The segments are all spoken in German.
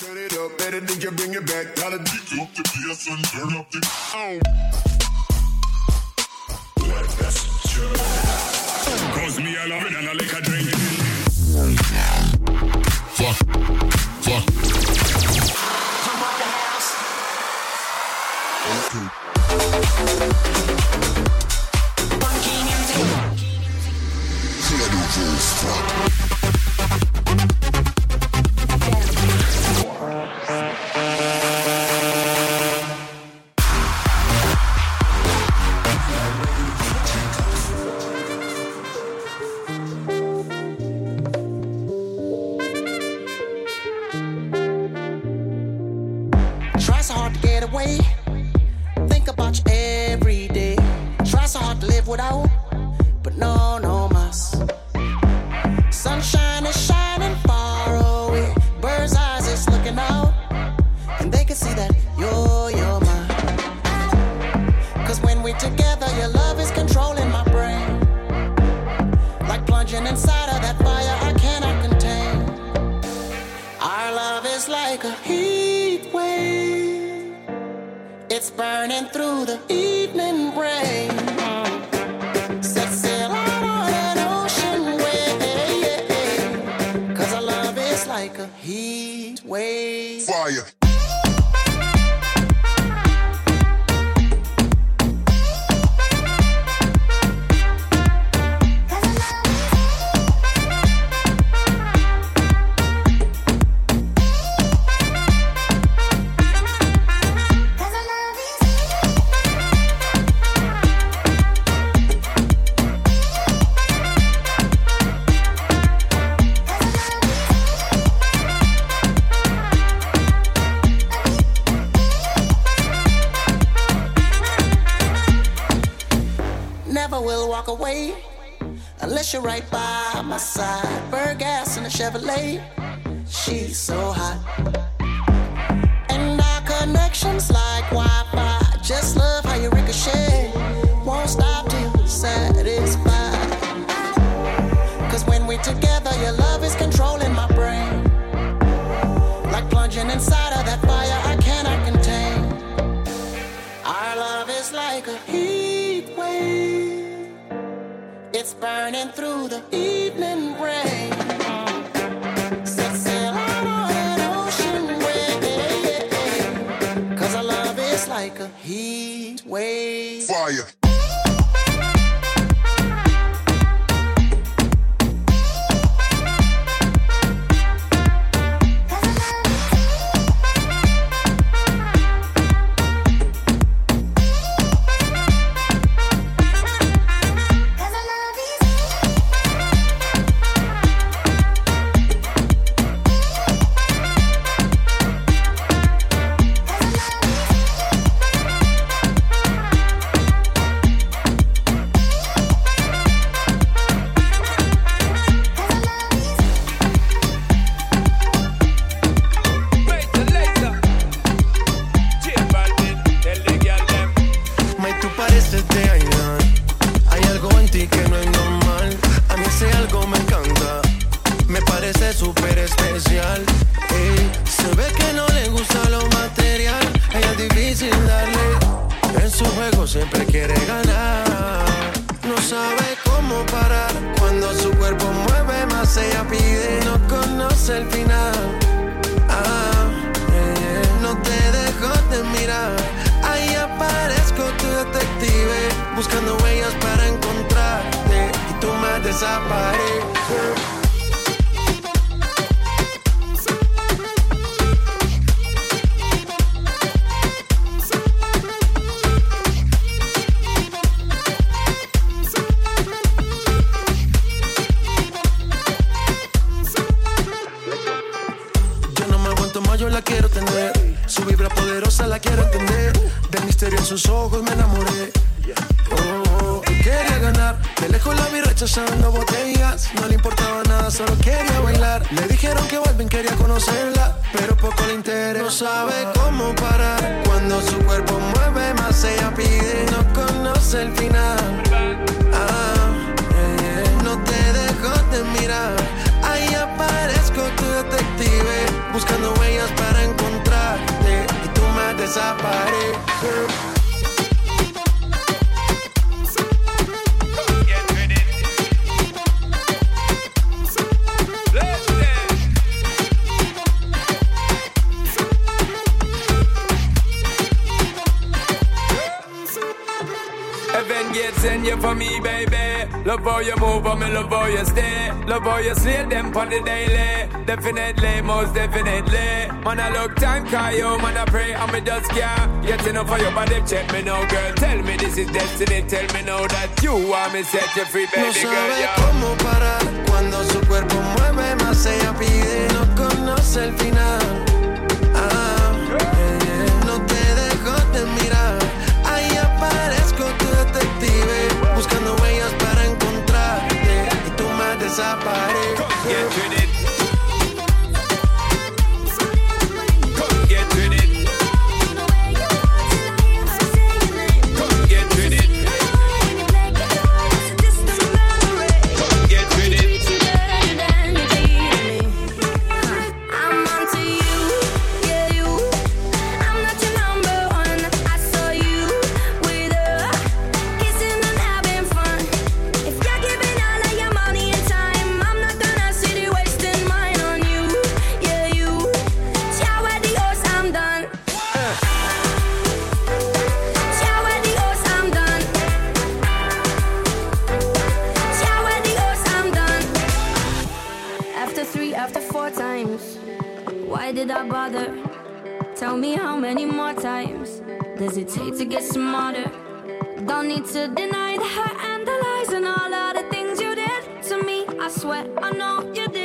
Turn it up, better than you bring it back. Gotta beat up the bass and turn up the. Oh. Cause me I love it and I like a drink. Fuck. Fuck. Jump up the house. Funky E the send you for me, baby. Love how you move, and me love how you stay. Love how you slay them on the daily. Definitely, most definitely. Man, I look time, call you, man, I pray, and me just can't get enough of your body. Check me now, girl. Tell me this is destiny. Tell me now that you want me set you free, baby no girl. Yeah. cómo parar cuando su cuerpo mueve más, ella pide. No conoce el final. essa parede. after four times. Why did I bother? Tell me how many more times does it take to get smarter? Don't need to deny the hurt and the lies and all of the things you did to me. I swear I know you did.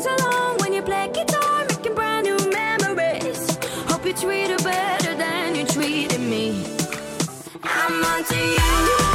sings along when you play guitar, making brand new memories. Hope you treat her better than you treated me. I'm onto you.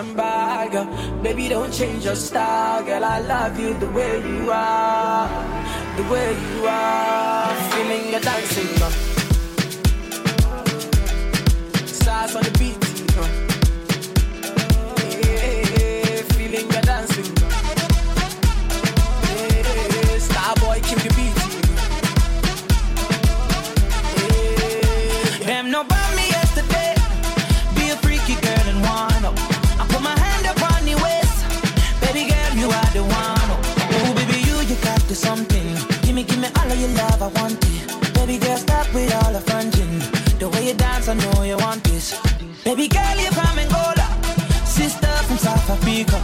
African bag. Baby, don't change your style, girl. I love you the way you are, the way you are. Feeling your dancing, uh. stars on the beat. Your love, I want it. Baby girl, stop with all the fronting. The way you dance, I know you want this. Baby girl, you're from Angola. Sister from South Africa.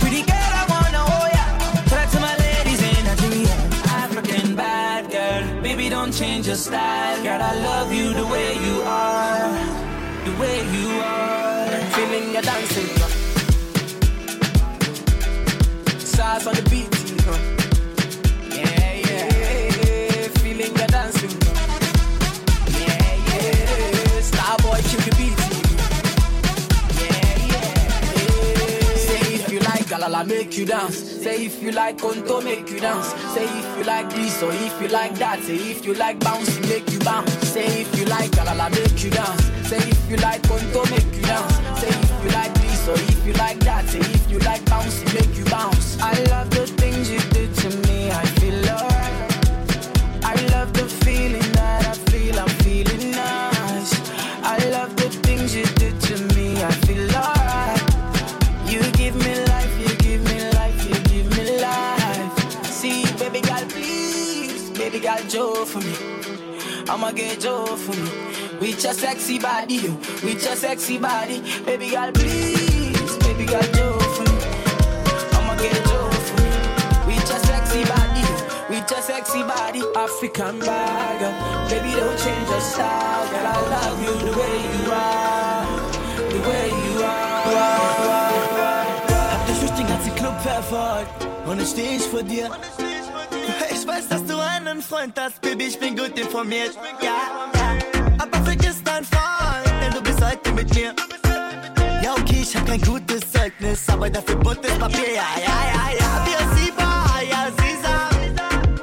Pretty girl, I wanna hold ya. Talk to my ladies in Nigeria. African bad girl. Baby, don't change your style. Girl, I love you the way you are. The way you are. Feeling your dancing. Stars on the like Galala, make you dance. Say if you like Konto, make you dance. Say if you like this or if you like that. Say if you like bounce, make you bounce. Say if you like Galala, make you dance. Say if you like Konto, make you dance. Say if you like this or if you like that. Say if you like bounce, make you bounce. I love the things you do to me. I Joe oh for me. I'ma get Joe oh for me. With your sexy body, yo, with your sexy body, baby girl, please, baby girl, Joe for me. I'ma get Joe oh for me. With your sexy body, yo, with your sexy body, African bag. Baby, don't change your style, girl. I love you the way you are, the way you are. Hab dich durch den ganzen Club verfolgt und jetzt steh ich vor dir. Ich weiß, dass du einen Freund hast, Baby, ich bin gut informiert. Ja, ja. Aber vergiss deinen Freund, denn du bist heute mit mir. Ja, okay, ich hab kein gutes Zeugnis, aber dafür buntes Papier. Ja, ja, ja, ja. Wir war, ja, sie sah.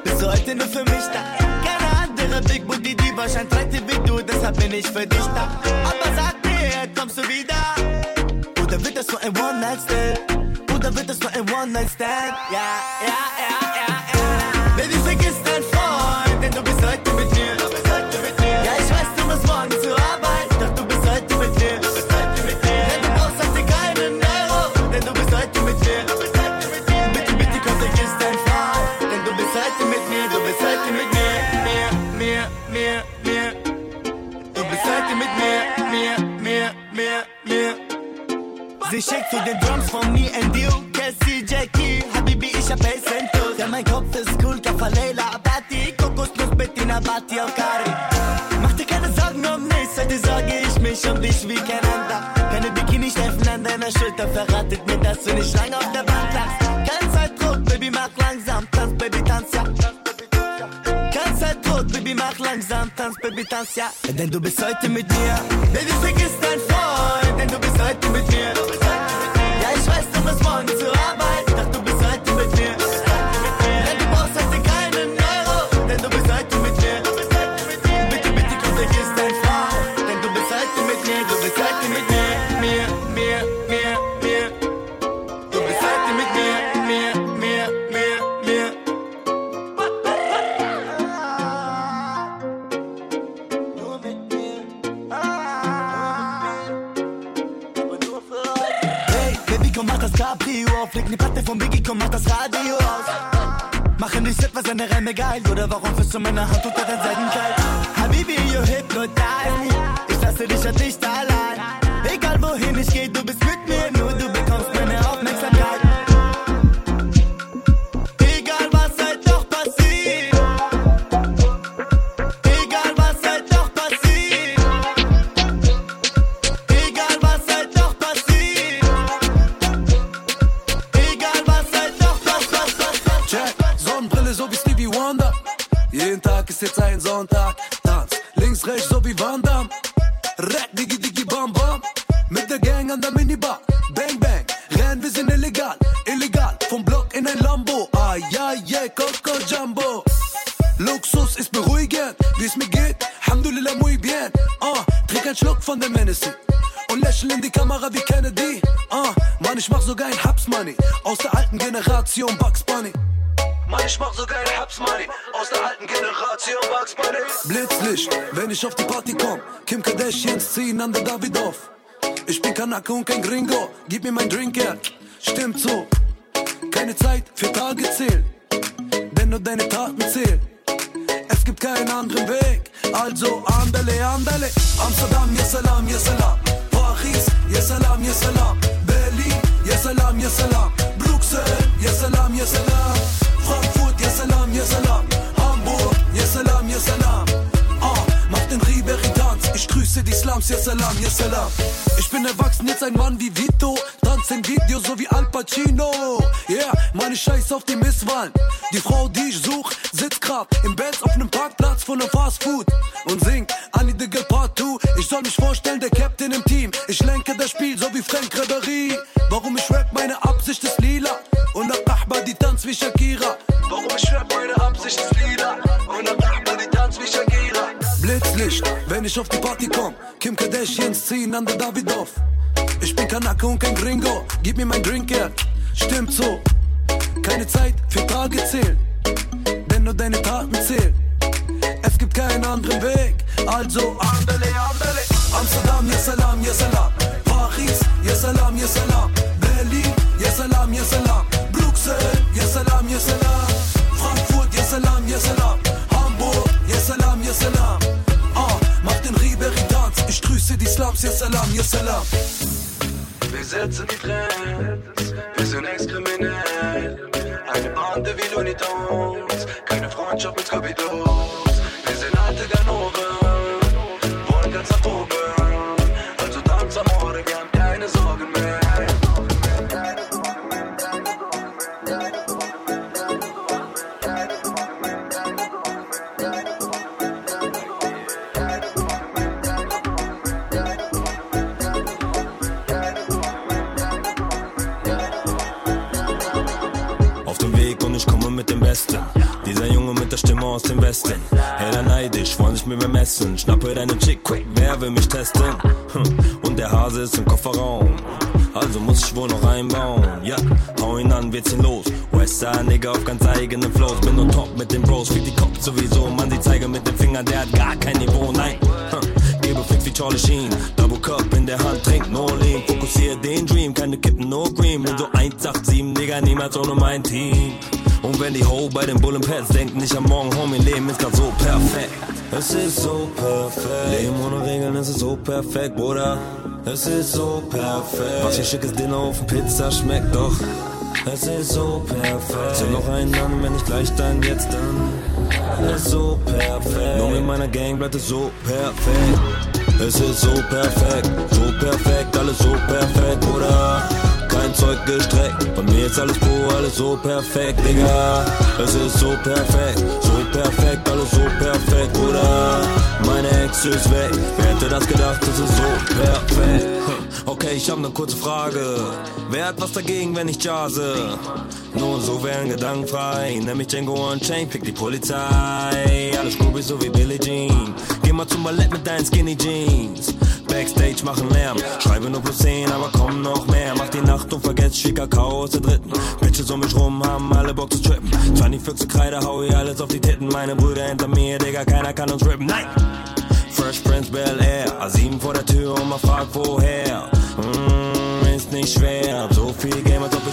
Bist du heute nur für mich da? Keine andere Big Booty Diva scheint reite wie du, deshalb bin ich für dich da. Aber sag mir, kommst du wieder? Oder wird das nur ein One-Night-Stand? Oder wird das nur ein One-Night-Stand? Ja, ja, ja. Baby, vergiss deinen Freund, denn du bist heute mit mir. Ja, ich weiß, du musst morgen zur Arbeit, doch du bist heute mit mir. Denn du brauchst heute keinen Euro, denn du bist heute mit mir. Bitte, bitte, komm, vergiss deinen Freund, denn du bist heute mit mir, du bist heute mit mir. Du bist heute mit mir. Sie schickt zu den Drums von me and you Cassie, Jackie, Habibi, ich hab Ace and Ja, mein Kopf ist cool, Bati, auf Kari Mach dir keine Sorgen um nichts, heute sorge ich mich um dich wie kein anderer Keine Bikini-Streifen an deiner Schulter verratet mir, dass du nicht lange auf der Bank lagst Kein Zeitdruck, Baby, mach langsam, tanz, Baby, tanz, ja kein Zeitdruck, Baby, mach langsam, tanz, Baby, tanz, ja. Denn du bist heute mit mir. Baby, vergiss deinen Freund, denn du bist heute mit mir. Geil. Oder warum fühlst du meine Hand unter den Seiten kalt? Habibi, you hypnotize mach sogar ein Hubs Money. Aus der alten Generation Bugs Bunny. Mann, ich mach so geile Hubs Money aus der alten Generation Bugs Bunny. Blitzlicht, wenn ich auf die Party komm. Kim Kardashians ziehen an der Davidoff. Ich bin Kanake und kein Gringo. Gib mir mein Drink her. Stimmt so. Keine Zeit für Tage zählen. Denn nur deine Taten zählen. Es gibt keinen anderen Weg. Also andale, andale. Amsterdam, yes salam, yes salam. Paris, yes salam, yes salam. يا سلام يا سلام بروكسل يا سلام يا سلام فرانكفورت يا سلام يا سلام هامبورغ يا سلام يا سلام Ich grüße die Slums, yes salam, yes salam. Ich bin erwachsen, jetzt ein Mann wie Vito. Tanz in Video, so wie Al Pacino. Yeah, meine Scheiß auf die Misswahlen. Die Frau, die ich such, sitzt grad im Benz auf nem Parkplatz von nem Fast Food. Und singt Annie the Girl Part 2. Ich soll mich vorstellen, der Captain im Team. Ich lenke das Spiel, so wie Frank Ribery. Warum ich rap, meine Absicht ist lila. Und nach Nachbar, die tanzt wie Shakira. Warum ich rap, meine Absicht ist lila. Blitzlicht, wenn ich auf die Party komm. Kim Kardashians ziehen an der Davidoff. Ich bin Kanake und kein Gringo. Gib mir mein Drink her. Stimmt so. Keine Zeit für Tage zählen. Denn nur deine Taten zählen. Es gibt keinen anderen Weg. Also andale, andale. Amsterdam, yes salam, yes salam. Paris, yes salam, yes salam. Berlin, yes salam, yes salam. Bruxelles, yes salam, yes salam. Frankfurt, yes salam, yes salam. Hamburg, yes salam, yes salam. Slums, yes salam, yes salam. Wir setzen die Trends, wir sind ex-kriminell. Eine Bande wie Looney Tunes, keine Freundschaft mit Scooby-Doos. Wir sind alte Ganoven, aus dem Westen. Hater neidisch, wollen sich mir messen. Schnappe deine Chick, quick, wer will mich testen? Hm. Und der Hase ist im Kofferraum. Also muss ich wohl noch einbauen. Ja, hau ihn an, wird's ihn los. Westside Nigga auf ganz eigenen Flows. Bin on top mit dem Bros, wie die Kopf sowieso. Mann, die zeige mit dem Finger, der hat gar kein Niveau, nein. Hm. Gebe Fix wie Charlie Sheen. Double Cup in der Hand, trink no lean. Fokussiere den Dream, keine Kippen, no cream. Bin so 187, Digga, niemals ohne mein Team. Und wenn die Ho bei den Bullen Pads denken nicht am Morgen, Homie, Leben ist grad so perfekt. Es ist so perfekt. Leben ohne Regeln, es ist so perfekt, Bruder. Es ist so perfekt. Was für schickes Dinner auf Pizza schmeckt doch. Es ist so perfekt. Zähl noch einen an, wenn nicht gleich dann, jetzt dann. Es ist so perfekt. Nur mit meiner Gang bleibt es so perfekt. Es ist so perfekt, so perfekt, alles so perfekt, Bruder. Kein Zeug gestreckt, bei mir ist alles pur, alles so perfekt, Digga. Es ist so perfekt, so perfekt, alles so perfekt, Bruder. Meine Ex ist weg, wer hätte das gedacht, es ist so perfekt. Okay, ich hab ne kurze Frage. Wer hat was dagegen, wenn ich jazze? Nur so wären Gedanken frei. Nenn mich Django Unchained, pick die Polizei. Alles groovy, so wie Billie Jean. Geh mal zum Ballett mit deinen Skinny Jeans. Backstage machen Lärm. Schreibe nur plus 10, aber komm noch mehr. Mach die Nacht und vergesst Kakao aus der dritten. Bitches um mich rum haben alle Bock zu trippen. 20 Kreide, hau ihr alles auf die Titten. Meine Brüder hinter mir, Digga, keiner kann uns rippen. Nein! Fresh Prince Bel Air. A7 vor der Tür und man fragt woher. Mm, ist nicht schwer. So viel Game, als ob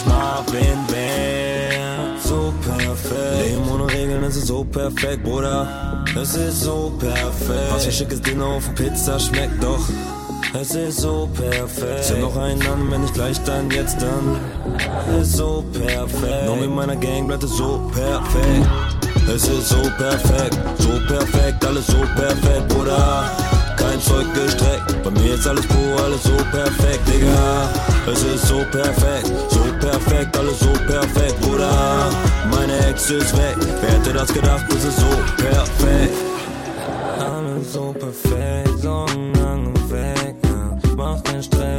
es ist so perfekt, Bruder. Es ist so perfekt. Was für schickes Dinner auf Pizza schmeckt doch. Es ist so perfekt. Zähl noch einen an, wenn nicht gleich dann, jetzt dann. Es ist so perfekt. Nur mit meiner Gang bleibt es so perfekt. Es ist so perfekt, so perfekt, alles so perfekt, Bruder. Kein Zeug gestreckt, bei mir ist alles pur, alles so perfekt, Digga. Es ist so perfekt, so perfekt, alles so perfekt, Bruder. Meine Ex ist weg, wer hätte das gedacht, es ist so perfekt. Alles so perfekt, so weg, ja. Mach keinen Stress,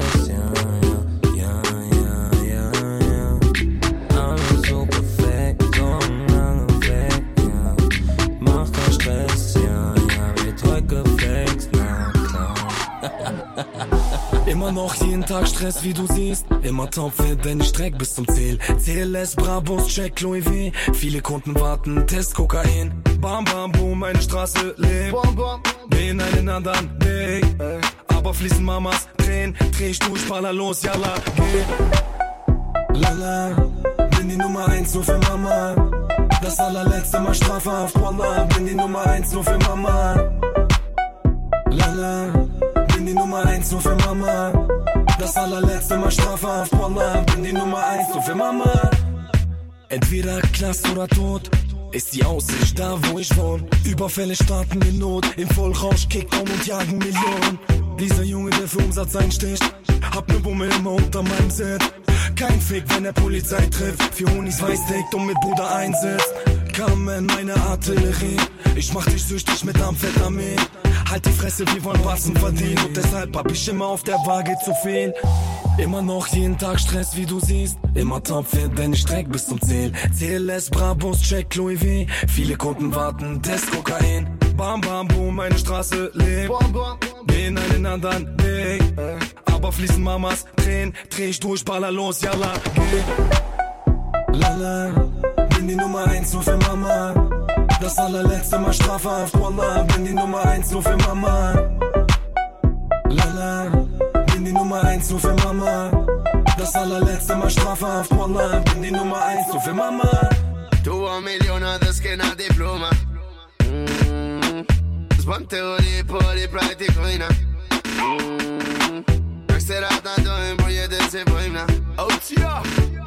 Tag Stress, wie du siehst. Immer topfit, wenn ich streck bis zum Ziel. CLS, Brabus, Check, Louis V. Viele Kunden warten, Test Kokain. Bam, bam, boom, meine Straße lebt. Gehen einen anderen Weg. Aber fließen Mamas Tränen. Dreh ich durch, baller los, yalla, geh. Lala, bin die Nummer eins nur für Mama. Das allerletzte Mal strafhaft, Wallah. Bin die Nummer eins nur für Mama. Lala, bin die Nummer eins nur für Mama. Das allerletzte Mal strafhaft, Wallah. Bin die Nummer eins nur für Mama. Entweder Knast oder Tod. Ist die Aussicht da, wo ich wohne? Überfälle starten in Not. Im Vollrausch Kickdown und jagen Millionen. Dieser Junge, der für Umsatz einsticht. Hab ne Bumme immer unter meinem Set. Kein Fick, wenn der Polizei trifft. Für Honis weiß und mit Bruder einsetzt. Kamen meine Artillerie. Ich mach dich süchtig mit Amphetamin. Halt die Fresse, wir wollen Batzen verdienen. Und deshalb hab ich immer auf der Waage zu viel. Immer noch jeden Tag Stress, wie du siehst. Immer topfit, wenn ich streck bis zum Ziel. CLS, Brabus, Check, Louis V. Viele Kunden warten, Test Kokain. Bam, bam, boom, meine Straße lebt. Gehen einen anderen Weg. Aber fließen Mamas Tränen. Dreh ich durch, baller los, yalla, geh. Lala, bin die Nummer eins nur für Mama. Das allerletzte Mal strafhaft, Wallah. Bin die Nummer eins nur für Mama. Lala, bin die Nummer eins nur für Mama. Das allerletzte Mal strafhaft, Wallah. Bin die Nummer eins nur für Mama. Tuvo millones que na diploma. Mm. Sponteori poli pratico in mm. Exterata to in projete se poimna. Oh yeah.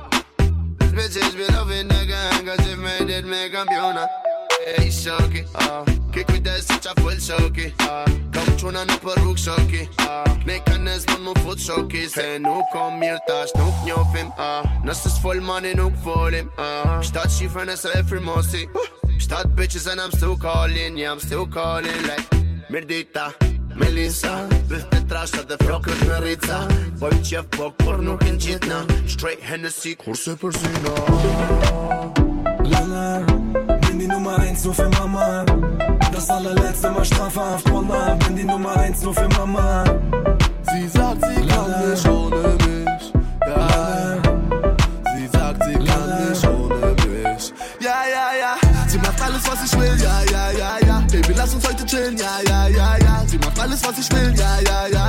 these bitches be loving the gang Cause if me did me campeona Hey, soki, ah uh, Kick with that such uh, a full shocky. ah Kom schon an op rug soki, uh, Make Knekken is van foot voet soki Ze come kom hier tas, nu knjof hem, ah Nas is full money, no ook vol hem, ah Staat schief en is every mossy Start bitches and I'm still calling, yeah I'm still calling like Mirdita, Melissa, Bëhte trasha dhe flokët me rica Poj qef po kur nuk në gjitna Straight Hennessy kurse për zina Lala, bin die Nummer eins nur für Mama. Das allerletzte Mal strafhaft, Wallah. Bin die Nummer eins nur für Mama. Sie sagt, sie kann nicht ohne mich. Ja, sie sagt, sie kann nicht ohne mich. Ja, ja, ja. Sie macht alles, was ich will. Ja, ja, ja, ja. Baby, lass uns heute chillen. Ja, ja, ja, ja. Sie macht alles, was ich will. Ja, ja, ja,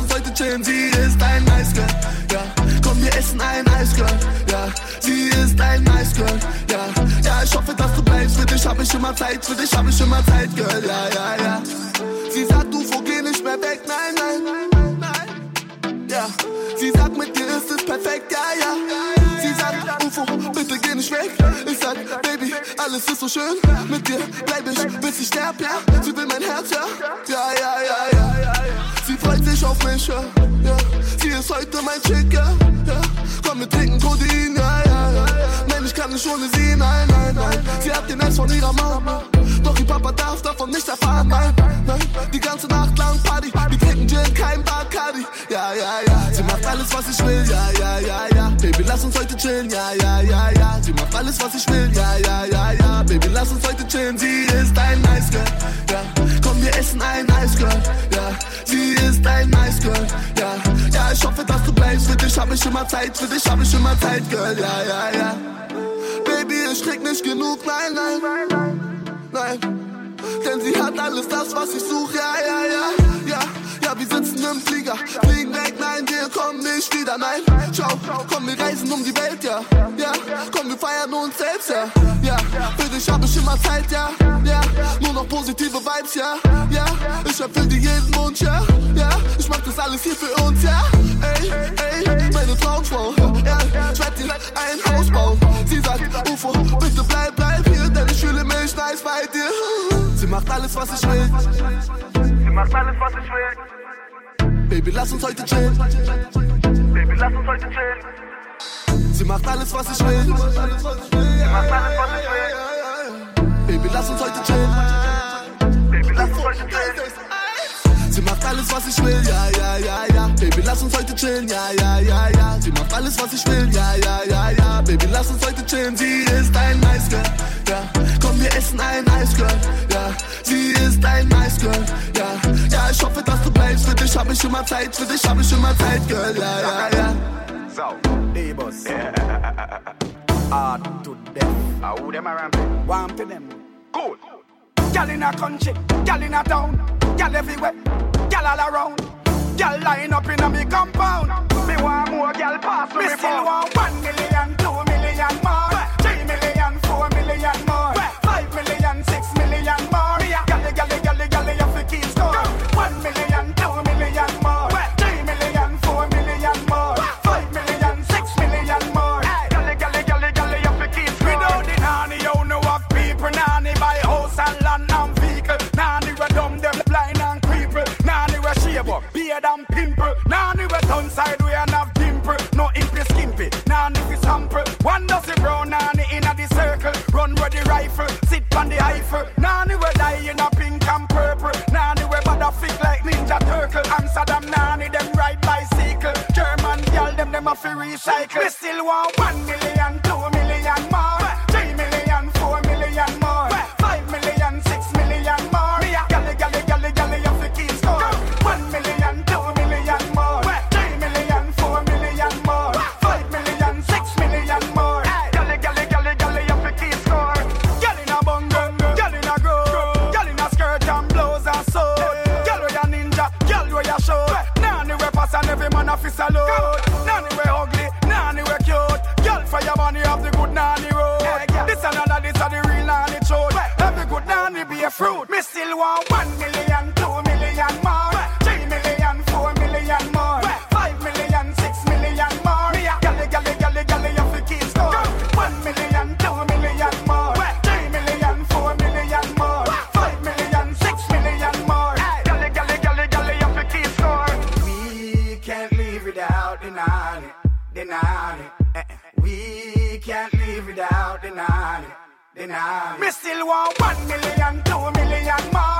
uns heute chillen. Sie ist ein Nice Girl. Ja, komm, wir essen ein Eisgirl. Ja, sie ist ein Nice Girl. Ja, ja, ich hoffe, dass du bleibst. Für dich hab ich immer Zeit. Für dich hab ich immer Zeit, Girl. Ja, ja, ja. Sie sagt, du geh nicht mehr weg. Nein, nein, nein. Ja, sie sagt, mit dir ist es perfekt. Ja, ja. Sie sagt, UFO, bitte geh nicht weg. Ich sag, Baby, alles ist so schön. Mit dir bleib ich, bis ich sterb, ja. Sie will mein Herz, ja. Ja, ja, ja, ja. ja. Freut sich auf mich, ja. ja. Sie ist heute mein Chick, ja. ja. Komm, wir trinken Codein, ja, ja, ja. Nein, ich kann nicht ohne sie, nein, nein, nein. Sie hat den Eis von ihrer Mama. Doch ihr Papa darf davon nicht erfahren, nein, nein. Die ganze Nacht lang Party. Wir trinken Gin, kein Bacardi. Ja, ja, ja. Sie macht alles, was ich will, ja, ja, ja, ja. Baby, lass uns heute chillen, ja, ja, ja, ja. Sie macht alles, was ich will, ja, ja, ja, ja. Baby, lass uns heute chillen. Sie ist ein Nice Girl, ja. Komm, wir essen ein Eisgirl, ja. Ist ein Nice Girl, ja. Ja, ich hoffe, dass du bleibst. Für dich hab ich immer Zeit, für dich hab ich immer Zeit, Girl, ja, ja, ja. Baby, ich krieg nicht genug, nein, nein, nein. Denn sie hat alles das, was ich suche, ja, ja, ja, ja. Ja, wir sitzen im Flieger, fliegen weg, nein, wir kommen nicht wieder, nein. Ciao, komm, wir reisen um die Welt, ja, ja. Komm, wir feiern uns selbst, ja, ja. Für dich hab ich immer Zeit, ja, ja. Nur noch positive Vibes, ja, ja. Ich erfüll dir jeden Wunsch, ja, ja. Ich mach das alles hier für uns, ja. Ey, ey, meine Traumfrau, ja. Ich werd dir ein Haus bauen. Sie sagt, UFO, bitte bleib, bleib hier, denn ich fühle mich nice bei dir. Sie macht alles, was ich will. Sie macht alles, was ich will. Baby, lass uns heute chillen. Baby, lass uns heute chillen. Sie macht alles, was ich will. Sie macht alles, was ich will. Baby, lass uns heute chillen. Baby, lass uns heute chillen. Sie macht alles, was ich will, ja, ja, ja, ja. Baby, lass uns heute chillen, ja, ja, ja, ja. Sie macht alles, was ich will, ja, ja, ja, ja. Baby, lass uns heute chillen. Sie ist ein Nice Girl, ja. Komm, wir essen ein Nice Girl, ja. Sie ist ein Nice Girl, ja. Ja, ich hoffe, dass du bleibst. Für dich hab ich immer Zeit, für dich hab ich immer Zeit, Girl, ja, ja, ja. So, D-Bus. Hard to them. How them around? Warm to them. Cool. Gal in a country, gal in a town, gal everywhere, gal all around. Gal line up in a me compound. Me want more gal pass me. Me still want one million, two million more, pimple. Nanny we turn side we and have dimple. No impy skimpy. Nanny fi sample. One does it brown nanny in a the circle. Run with the rifle, sit on the Eiffel. Nanny we die in a pink and purple. Nanny we bada fit like Ninja Turtle. Amsterdam nanny them ride bicycle. German girl them them a fi recycle. We still want one million can't live without the nanny, the nanny. Me still want one million, two million more,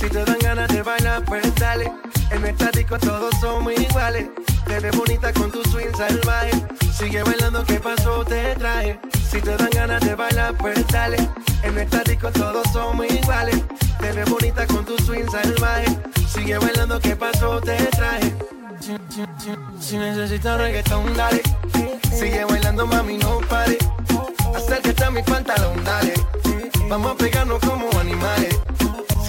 Si te dan ganas de bailar, pues dale. En nuestra disco todos somos iguales. Te ves bonita con tu swing salvaje. Sigue bailando, ¿qué pasó? Te traje. Si te dan ganas de bailar, pues dale. En nuestra disco todos somos iguales. Te ves bonita con tu swing salvaje. Sigue bailando, ¿qué pasó? Te traje. Si, si- si- si necesitas reggaetón, dale. Sigue bailando, mami, no pare. Acércate a mi pantalón, dale. Vamos a pegarnos como animales.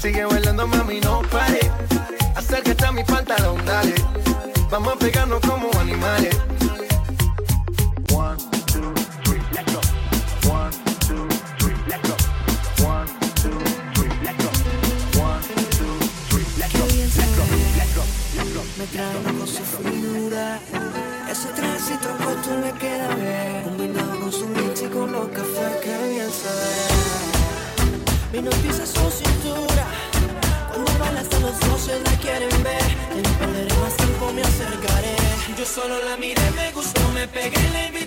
Sigue bailando, mami, no pare. Acércate a mi pantalón, dale. Vamos a pegarnos como animales. One, two, three, let's go. One, two, three, let's go. One, two, three, let's go. One, two, three, let's go. Let's go, let's go, let's go. Me trae con su figura. Ese tránsito corto me queda bien. Combinado con su mix y con los cafés que bien sabe. Me noticia solo la miré, me gustó, me pegué, le invité.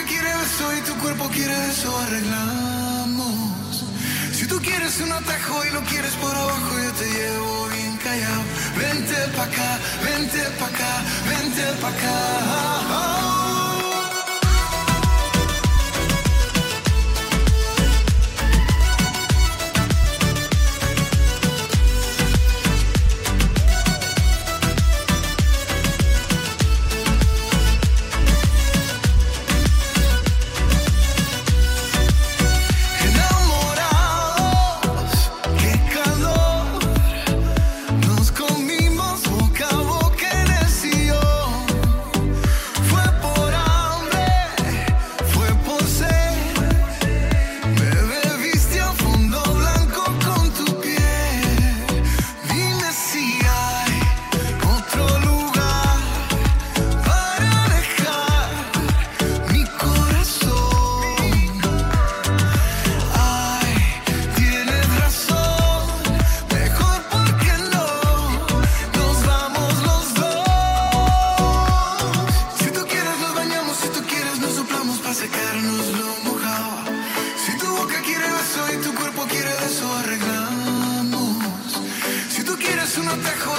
boca quiere beso y tu cuerpo quiere eso, arreglamos. Si tú quieres un atajo y lo quieres por abajo, yo te llevo bien callado. Vente pa' acá, vente pa' acá, vente pa' acá. no te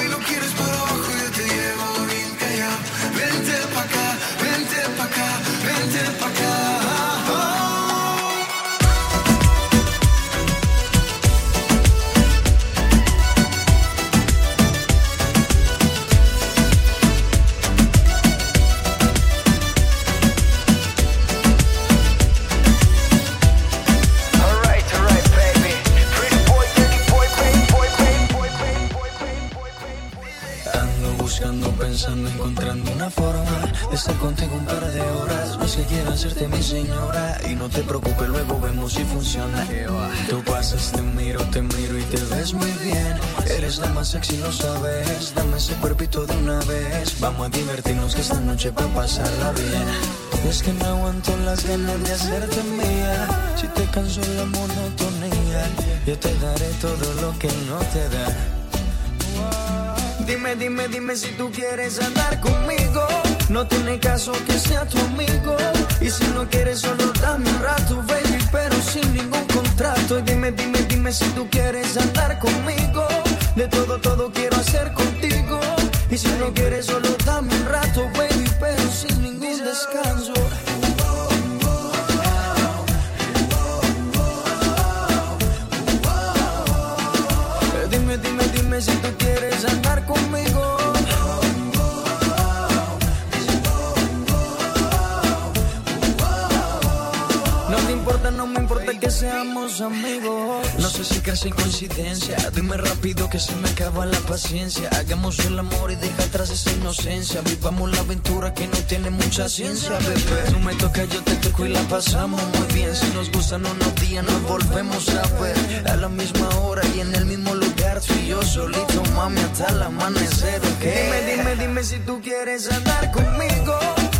para pasarla bien. Es que no aguanto las ganas de hacerte mía. Si te canso la monotonía, yo te daré todo lo que no te da. Dime, dime, dime si tú quieres andar conmigo. No tiene caso que sea tu amigo. Y si no quieres, solo dame un rato, baby, pero sin ningún contrato. Y dime, dime, dime si tú quieres andar conmigo. De todo, todo quiero hacer contigo. Y si no quieres, solo dame un rato, baby. seamos amigos. No sé si casi coincidencia. Dime rápido que se me acaba la paciencia. Hagamos el amor y deja atrás esa inocencia. Vivamos la aventura que no tiene mucha ciencia, bebé. Tú me tocas, yo te toco y la pasamos muy bien. Si nos gustan unos días, nos volvemos a ver. A la misma hora y en el mismo lugar. Tú yo solito, mami, hasta el amanecer, ¿ok? Dime, dime, dime si tú quieres andar conmigo.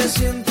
te sientes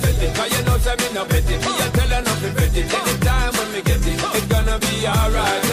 benefit it. Cause you know, I'm in no petty, Me, I tell her nothing petty. Anytime when me get it, it's gonna be alright.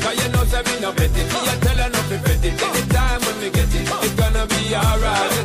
Cause you know, say me no petty, it. Me, I tell her petty. bet it. Anytime when we get it, it's gonna be alright.